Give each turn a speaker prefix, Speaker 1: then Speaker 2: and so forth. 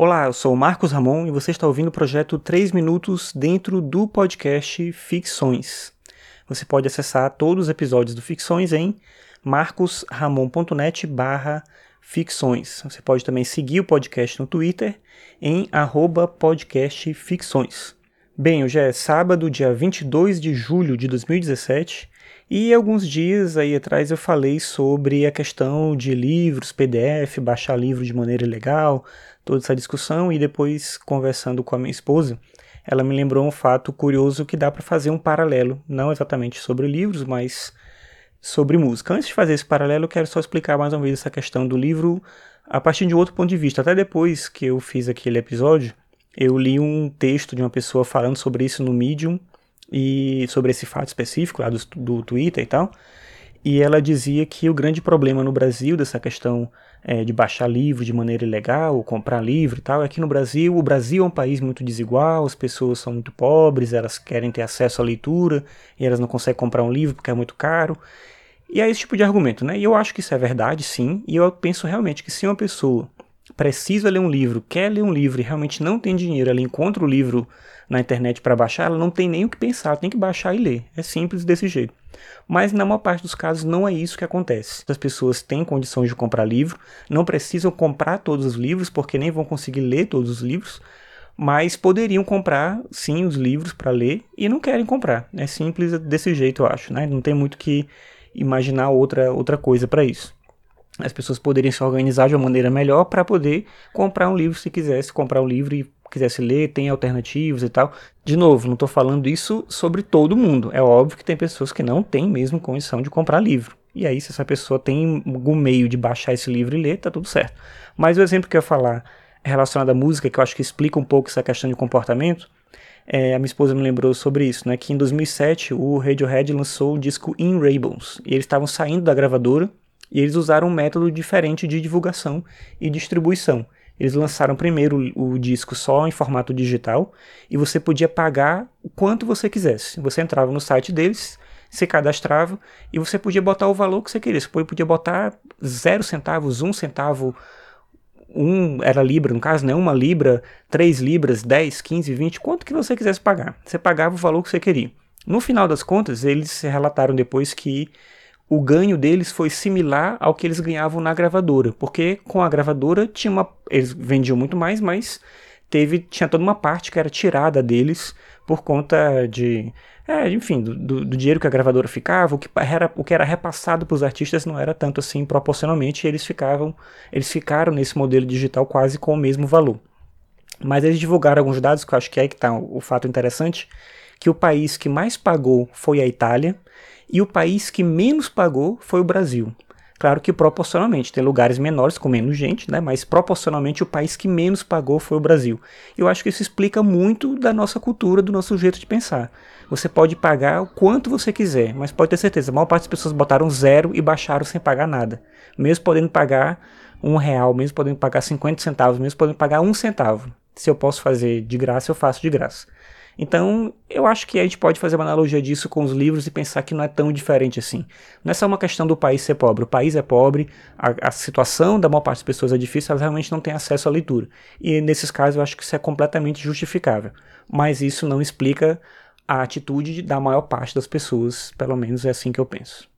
Speaker 1: Olá, eu sou o Marcos Ramon e você está ouvindo o projeto 3 Minutos dentro do podcast Ficções. Você pode acessar todos os episódios do Ficções em marcosramon.net barra ficções. Você pode também seguir o podcast no Twitter em arroba podcastficções. Bem, hoje é sábado, dia 22 de julho de 2017 e alguns dias aí atrás eu falei sobre a questão de livros, PDF, baixar livro de maneira ilegal, toda essa discussão e depois conversando com a minha esposa, ela me lembrou um fato curioso que dá para fazer um paralelo, não exatamente sobre livros, mas sobre música. Antes de fazer esse paralelo, eu quero só explicar mais uma vez essa questão do livro a partir de outro ponto de vista. Até depois que eu fiz aquele episódio, eu li um texto de uma pessoa falando sobre isso no Medium e sobre esse fato específico lá do, do Twitter e tal. E ela dizia que o grande problema no Brasil dessa questão é, de baixar livro de maneira ilegal, ou comprar livro e tal, é que no Brasil, o Brasil é um país muito desigual, as pessoas são muito pobres, elas querem ter acesso à leitura e elas não conseguem comprar um livro porque é muito caro. E é esse tipo de argumento, né? E eu acho que isso é verdade, sim, e eu penso realmente que se uma pessoa precisa ler um livro, quer ler um livro e realmente não tem dinheiro, ela encontra o livro na internet para baixar, ela não tem nem o que pensar, tem que baixar e ler. É simples desse jeito. Mas na maior parte dos casos não é isso que acontece. As pessoas têm condições de comprar livro, não precisam comprar todos os livros porque nem vão conseguir ler todos os livros, mas poderiam comprar sim os livros para ler e não querem comprar. É simples desse jeito, eu acho, né? Não tem muito que imaginar outra outra coisa para isso as pessoas poderiam se organizar de uma maneira melhor para poder comprar um livro se quisesse comprar um livro e quisesse ler, tem alternativas e tal. De novo, não estou falando isso sobre todo mundo. É óbvio que tem pessoas que não têm mesmo condição de comprar livro. E aí, se essa pessoa tem algum meio de baixar esse livro e ler, tá tudo certo. Mas o exemplo que eu ia falar relacionado à música, que eu acho que explica um pouco essa questão de comportamento, é, a minha esposa me lembrou sobre isso, né? Que em 2007 o Radiohead lançou o disco In Rainbows. E eles estavam saindo da gravadora e eles usaram um método diferente de divulgação e distribuição. Eles lançaram primeiro o, disco só em formato digital e você podia pagar o quanto você quisesse. Você entrava no site deles, se cadastrava e você podia botar o valor que você queria. Você podia botar zero centavos, um centavo, um era libra, no caso, né? Uma libra, três libras, 10, 15, 20, quanto que você quisesse pagar. Você pagava o valor que você queria. No final das contas, eles relataram depois que o ganho deles foi similar ao que eles ganhavam na gravadora, porque com a gravadora tinha uma, eles vendiam muito mais, mas teve tinha toda uma parte que era tirada deles por conta de, é, enfim, do, do, do, dinheiro que a gravadora ficava, o que era, o que era repassado para os artistas não era tanto assim proporcionalmente, eles ficavam, eles ficaram nesse modelo digital quase com o mesmo valor. Mas eles divulgaram alguns dados que eu acho que é que está o, o fato interessante, que o país que mais pagou foi a Itália e o país que menos pagou foi o Brasil. Claro que proporcionalmente, tem lugares menores com menos gente, né? mas proporcionalmente o país que menos pagou foi o Brasil. Eu acho que isso explica muito da nossa cultura, do nosso jeito de pensar. Você pode pagar o quanto você quiser, mas pode ter certeza, a maior parte das pessoas botaram zero e baixaram sem pagar nada. Mesmo podendo pagar um real, mesmo podendo pagar 50 centavos, mesmo podendo pagar um centavo. Se eu posso fazer de graça, eu faço de graça. Então, eu acho que a gente pode fazer uma analogia disso com os livros e pensar que não é tão diferente assim. Não é só uma questão do país ser pobre. O país é pobre, a, a situação da maior parte das pessoas é difícil, elas realmente não têm acesso à leitura. E nesses casos eu acho que isso é completamente justificável. Mas isso não explica a atitude da maior parte das pessoas, pelo menos é assim que eu penso.